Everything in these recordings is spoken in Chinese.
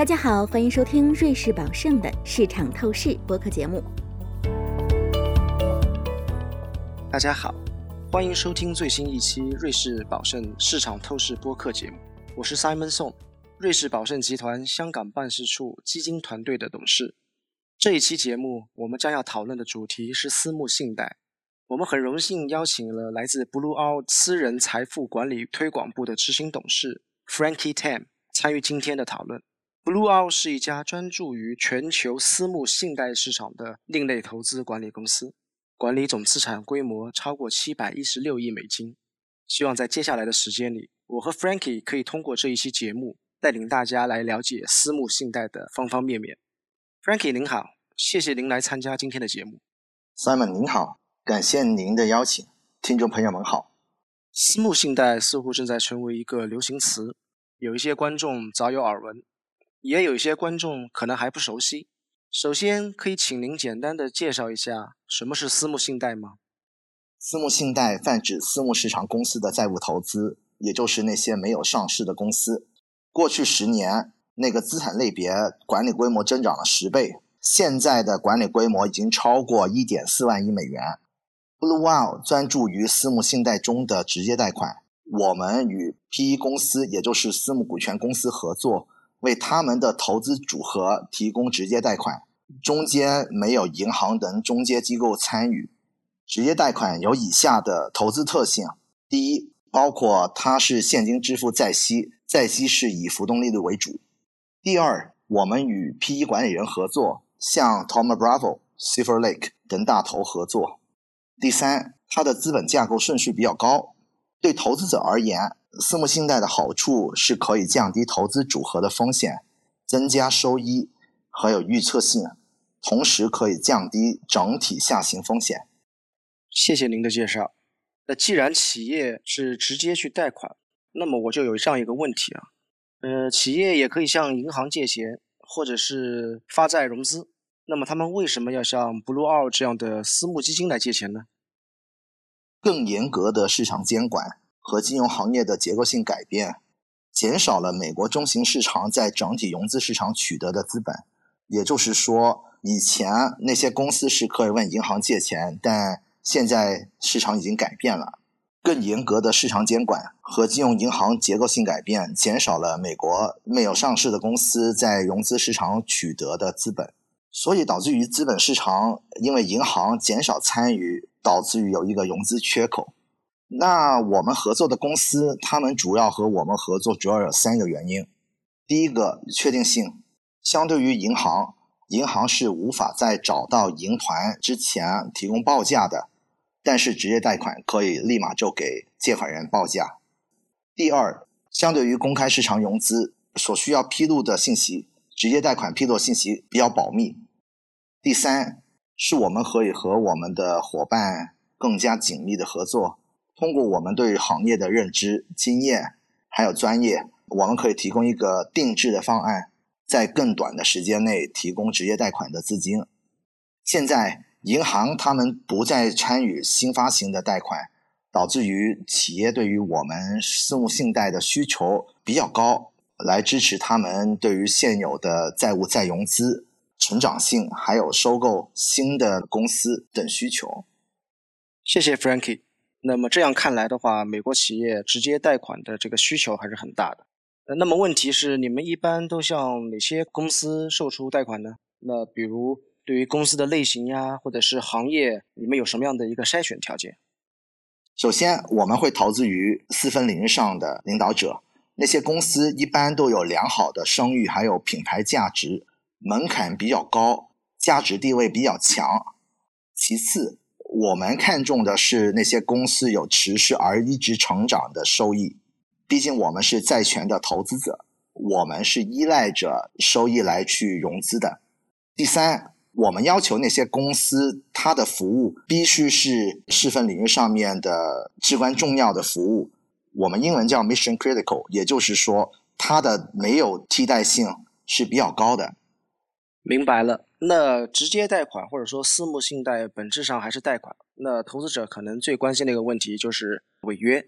大家好，欢迎收听瑞士宝盛的市场透视播客节目。大家好，欢迎收听最新一期瑞士宝盛市场透视播客节目。我是 Simon Song，瑞士宝盛集团香港办事处基金团队的董事。这一期节目，我们将要讨论的主题是私募信贷。我们很荣幸邀请了来自 Blue Owl 私人财富管理推广部的执行董事 Frankie Tam 参与今天的讨论。Blue Owl 是一家专注于全球私募信贷市场的另类投资管理公司，管理总资产规模超过七百一十六亿美金。希望在接下来的时间里，我和 Frankie 可以通过这一期节目，带领大家来了解私募信贷的方方面面。Frankie 您好，谢谢您来参加今天的节目。Simon 您好，感谢您的邀请。听众朋友们好。私募信贷似乎正在成为一个流行词，有一些观众早有耳闻。也有一些观众可能还不熟悉。首先，可以请您简单的介绍一下什么是私募信贷吗？私募信贷泛指私募市场公司的债务投资，也就是那些没有上市的公司。过去十年，那个资产类别管理规模增长了十倍，现在的管理规模已经超过一点四万亿美元。Blue Whale 专注于私募信贷中的直接贷款，我们与 PE 公司，也就是私募股权公司合作。为他们的投资组合提供直接贷款，中间没有银行等中介机构参与。直接贷款有以下的投资特性：第一，包括它是现金支付再息，再息是以浮动利率为主；第二，我们与 PE 管理人合作，像 Tom Bravo、Silver Lake 等大头合作；第三，它的资本架构顺序比较高。对投资者而言，私募信贷的好处是可以降低投资组合的风险，增加收益和有预测性，同时可以降低整体下行风险。谢谢您的介绍。那既然企业是直接去贷款，那么我就有这样一个问题啊，呃，企业也可以向银行借钱，或者是发债融资，那么他们为什么要向 Blue Owl 这样的私募基金来借钱呢？更严格的市场监管。和金融行业的结构性改变，减少了美国中型市场在整体融资市场取得的资本。也就是说，以前那些公司是可以问银行借钱，但现在市场已经改变了。更严格的市场监管和金融银行结构性改变，减少了美国没有上市的公司在融资市场取得的资本，所以导致于资本市场因为银行减少参与，导致于有一个融资缺口。那我们合作的公司，他们主要和我们合作主要有三个原因。第一个，确定性，相对于银行，银行是无法在找到银团之前提供报价的，但是直接贷款可以立马就给借款人报价。第二，相对于公开市场融资所需要披露的信息，直接贷款披露信息比较保密。第三，是我们可以和我们的伙伴更加紧密的合作。通过我们对行业的认知、经验还有专业，我们可以提供一个定制的方案，在更短的时间内提供职业贷款的资金。现在银行他们不再参与新发行的贷款，导致于企业对于我们私募信贷的需求比较高，来支持他们对于现有的债务再融资、成长性还有收购新的公司等需求。谢谢 Frankie。那么这样看来的话，美国企业直接贷款的这个需求还是很大的。那么问题是，你们一般都向哪些公司售出贷款呢？那比如对于公司的类型呀，或者是行业，你们有什么样的一个筛选条件？首先，我们会投资于四分领域上的领导者，那些公司一般都有良好的声誉，还有品牌价值，门槛比较高，价值地位比较强。其次。我们看重的是那些公司有持续而一直成长的收益，毕竟我们是债权的投资者，我们是依赖着收益来去融资的。第三，我们要求那些公司它的服务必须是细分领域上面的至关重要的服务，我们英文叫 mission critical，也就是说它的没有替代性是比较高的。明白了。那直接贷款或者说私募信贷本质上还是贷款，那投资者可能最关心的一个问题就是违约。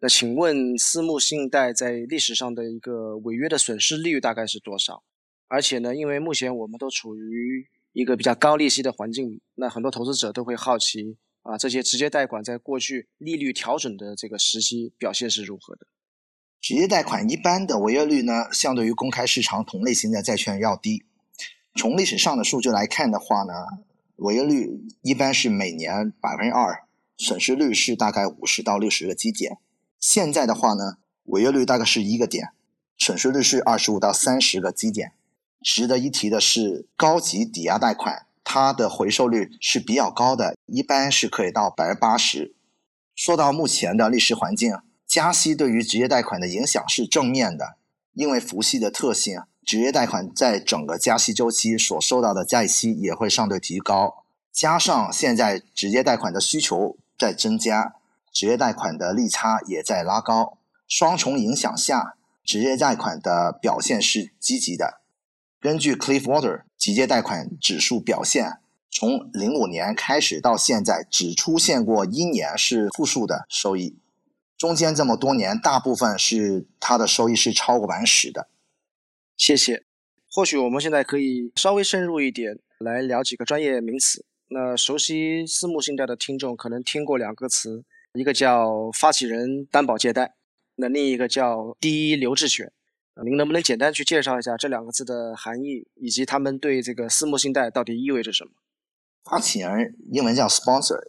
那请问私募信贷在历史上的一个违约的损失率大概是多少？而且呢，因为目前我们都处于一个比较高利息的环境，那很多投资者都会好奇啊，这些直接贷款在过去利率调整的这个时期表现是如何的？直接贷款一般的违约率呢，相对于公开市场同类型的债券要低。从历史上的数据来看的话呢，违约率一般是每年百分之二，损失率是大概五十到六十个基点。现在的话呢，违约率大概是一个点，损失率是二十五到三十个基点。值得一提的是，高级抵押贷款它的回收率是比较高的，一般是可以到百分之八十。说到目前的历史环境，加息对于职业贷款的影响是正面的，因为浮息的特性。职业贷款在整个加息周期所受到的债息也会相对提高，加上现在职业贷款的需求在增加，职业贷款的利差也在拉高，双重影响下，职业贷款的表现是积极的。根据 Cliffwater 直接贷款指数表现，从零五年开始到现在，只出现过一年是负数的收益，中间这么多年，大部分是它的收益是超过百分之十的。谢谢。或许我们现在可以稍微深入一点来聊几个专业名词。那熟悉私募信贷的听众可能听过两个词，一个叫发起人担保借贷，那另一个叫第一留置权。您能不能简单去介绍一下这两个字的含义，以及他们对这个私募信贷到底意味着什么？发起人英文叫 sponsor，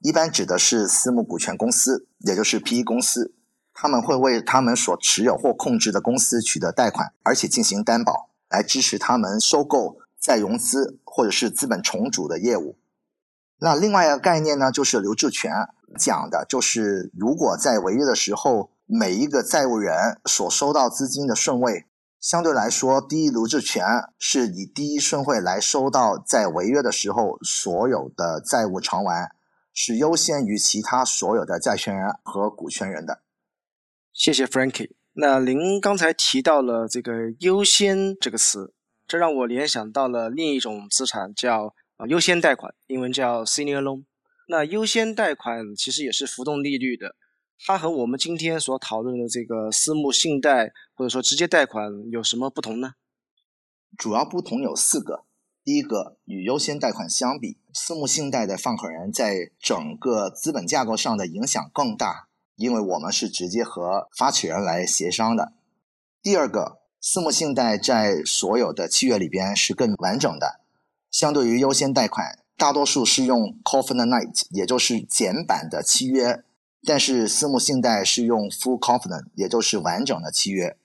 一般指的是私募股权公司，也就是 PE 公司。他们会为他们所持有或控制的公司取得贷款，而且进行担保，来支持他们收购、再融资或者是资本重组的业务。那另外一个概念呢，就是留置权，讲的就是如果在违约的时候，每一个债务人所收到资金的顺位，相对来说，第一留置权是以第一顺位来收到在违约的时候所有的债务偿还，是优先于其他所有的债权人和股权人的。谢谢 Frankie。那您刚才提到了这个“优先”这个词，这让我联想到了另一种资产，叫啊优先贷款，英文叫 Senior Loan。那优先贷款其实也是浮动利率的，它和我们今天所讨论的这个私募信贷或者说直接贷款有什么不同呢？主要不同有四个。第一个，与优先贷款相比，私募信贷的放款人在整个资本架构上的影响更大。因为我们是直接和发起人来协商的。第二个，私募信贷在所有的契约里边是更完整的，相对于优先贷款，大多数是用 covenant，也就是简版的契约，但是私募信贷是用 full covenant，也就是完整的契约。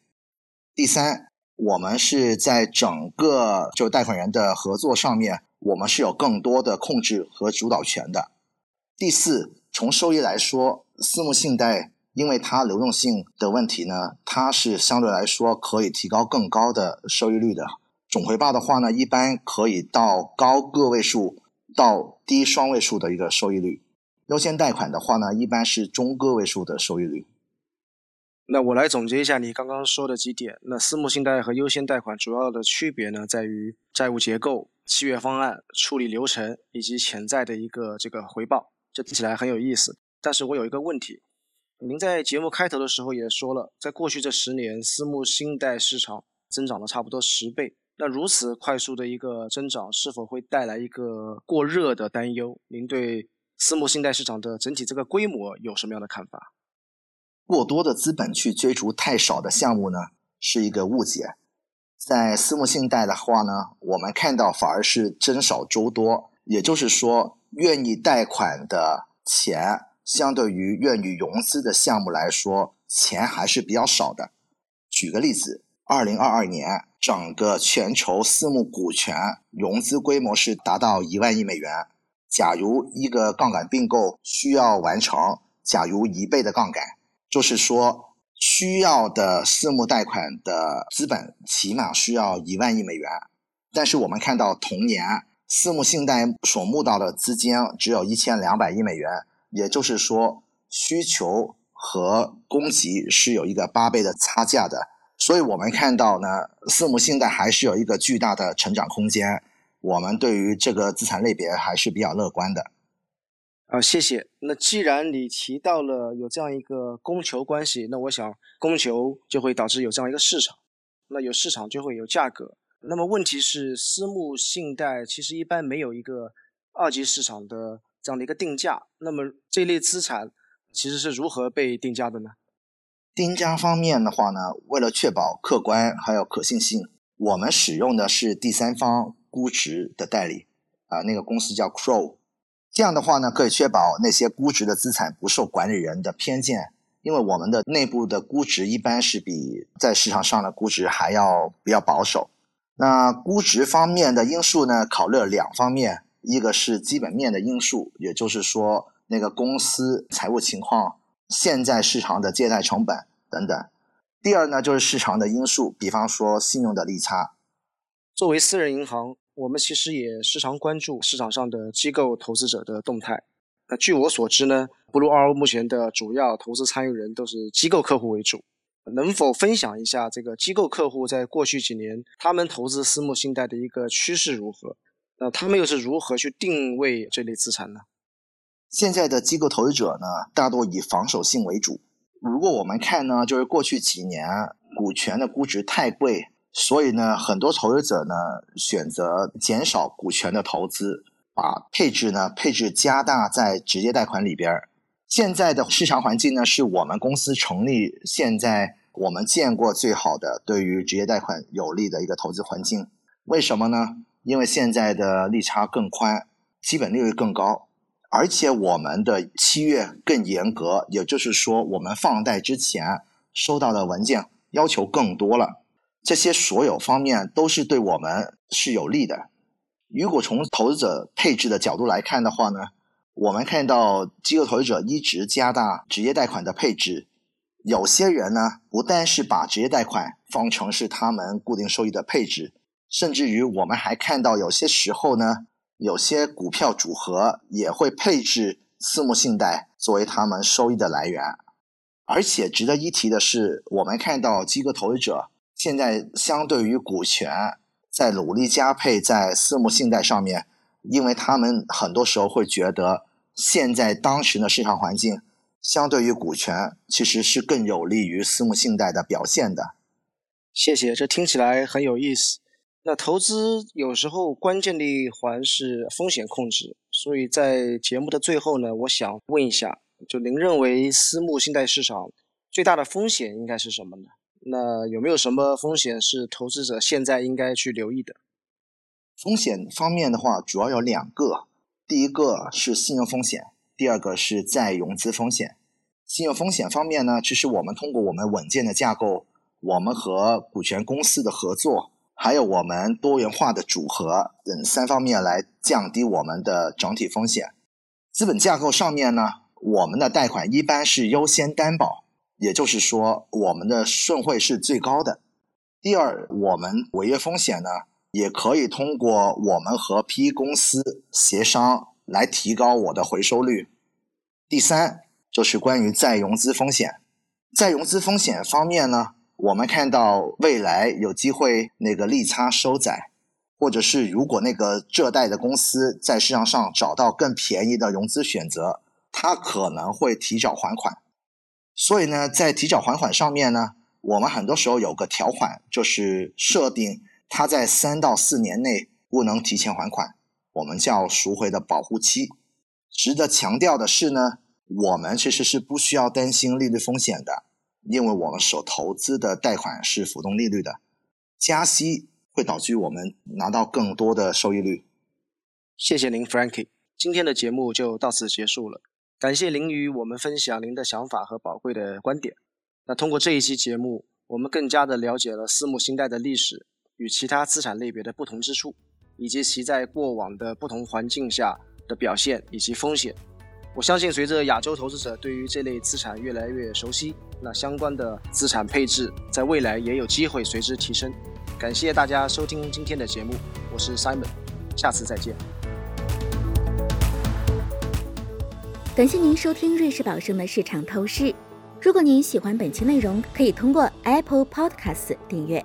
第三，我们是在整个就贷款人的合作上面，我们是有更多的控制和主导权的。第四，从收益来说。私募信贷因为它流动性的问题呢，它是相对来说可以提高更高的收益率的。总回报的话呢，一般可以到高个位数到低双位数的一个收益率。优先贷款的话呢，一般是中个位数的收益率。那我来总结一下你刚刚说的几点。那私募信贷和优先贷款主要的区别呢，在于债务结构、契约方案、处理流程以及潜在的一个这个回报。这听起来很有意思。但是我有一个问题，您在节目开头的时候也说了，在过去这十年，私募信贷市场增长了差不多十倍。那如此快速的一个增长，是否会带来一个过热的担忧？您对私募信贷市场的整体这个规模有什么样的看法？过多的资本去追逐太少的项目呢，是一个误解。在私募信贷的话呢，我们看到反而是增少周多，也就是说，愿意贷款的钱。相对于愿意融资的项目来说，钱还是比较少的。举个例子，二零二二年整个全球私募股权融资规模是达到一万亿美元。假如一个杠杆并购需要完成，假如一倍的杠杆，就是说需要的私募贷款的资本起码需要一万亿美元。但是我们看到同年私募信贷所募到的资金只有一千两百亿美元。也就是说，需求和供给是有一个八倍的差价的，所以我们看到呢，私募信贷还是有一个巨大的成长空间。我们对于这个资产类别还是比较乐观的。啊，谢谢。那既然你提到了有这样一个供求关系，那我想供求就会导致有这样一个市场，那有市场就会有价格。那么问题是，私募信贷其实一般没有一个二级市场的这样的一个定价。那么这类资产其实是如何被定价的呢？定价方面的话呢，为了确保客观还有可信性，我们使用的是第三方估值的代理，啊，那个公司叫 Crow。这样的话呢，可以确保那些估值的资产不受管理人的偏见，因为我们的内部的估值一般是比在市场上的估值还要比较保守。那估值方面的因素呢，考虑了两方面，一个是基本面的因素，也就是说那个公司财务情况。现在市场的借贷成本等等。第二呢，就是市场的因素，比方说信用的利差。作为私人银行，我们其实也时常关注市场上的机构投资者的动态。那据我所知呢，Blue RO 目前的主要投资参与人都是机构客户为主。能否分享一下这个机构客户在过去几年他们投资私募信贷的一个趋势如何？那他们又是如何去定位这类资产呢？现在的机构投资者呢，大多以防守性为主。如果我们看呢，就是过去几年股权的估值太贵，所以呢，很多投资者呢选择减少股权的投资，把配置呢配置加大在直接贷款里边。现在的市场环境呢，是我们公司成立现在我们见过最好的对于直接贷款有利的一个投资环境。为什么呢？因为现在的利差更宽，基本利率更高。而且我们的七月更严格，也就是说，我们放贷之前收到的文件要求更多了。这些所有方面都是对我们是有利的。如果从投资者配置的角度来看的话呢，我们看到机构投资者一直加大职业贷款的配置。有些人呢，不但是把职业贷款放成是他们固定收益的配置，甚至于我们还看到有些时候呢。有些股票组合也会配置私募信贷作为他们收益的来源，而且值得一提的是，我们看到机构投资者现在相对于股权在努力加配在私募信贷上面，因为他们很多时候会觉得现在当时的市场环境相对于股权其实是更有利于私募信贷的表现的。谢谢，这听起来很有意思。那投资有时候关键的一环是风险控制，所以在节目的最后呢，我想问一下，就您认为私募信贷市场最大的风险应该是什么呢？那有没有什么风险是投资者现在应该去留意的？风险方面的话，主要有两个，第一个是信用风险，第二个是再融资风险。信用风险方面呢，其实我们通过我们稳健的架构，我们和股权公司的合作。还有我们多元化的组合等三方面来降低我们的整体风险。资本架构上面呢，我们的贷款一般是优先担保，也就是说我们的顺汇是最高的。第二，我们违约风险呢，也可以通过我们和 PE 公司协商来提高我的回收率。第三，就是关于再融资风险。再融资风险方面呢？我们看到未来有机会那个利差收窄，或者是如果那个浙贷的公司在市场上找到更便宜的融资选择，它可能会提早还款。所以呢，在提早还款上面呢，我们很多时候有个条款，就是设定它在三到四年内不能提前还款，我们叫赎回的保护期。值得强调的是呢，我们其实是不需要担心利率风险的。因为我们所投资的贷款是浮动利率的，加息会导致我们拿到更多的收益率。谢谢您，Frankie。今天的节目就到此结束了，感谢您与我们分享您的想法和宝贵的观点。那通过这一期节目，我们更加的了解了私募信贷的历史与其他资产类别的不同之处，以及其在过往的不同环境下的表现以及风险。我相信，随着亚洲投资者对于这类资产越来越熟悉，那相关的资产配置在未来也有机会随之提升。感谢大家收听今天的节目，我是 Simon，下次再见。感谢您收听瑞士宝盛的市场透视。如果您喜欢本期内容，可以通过 Apple Podcast 订阅，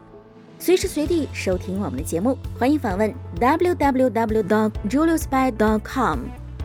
随时随地收听我们的节目。欢迎访问 www.juliusby.com。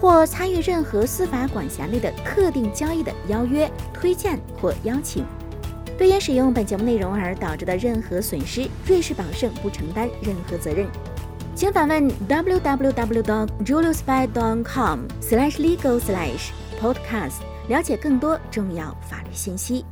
或参与任何司法管辖内的特定交易的邀约、推荐或邀请。对因使用本节目内容而导致的任何损失，瑞士宝盛不承担任何责任。请访问 www.juliusby.com/legal/podcast，了解更多重要法律信息。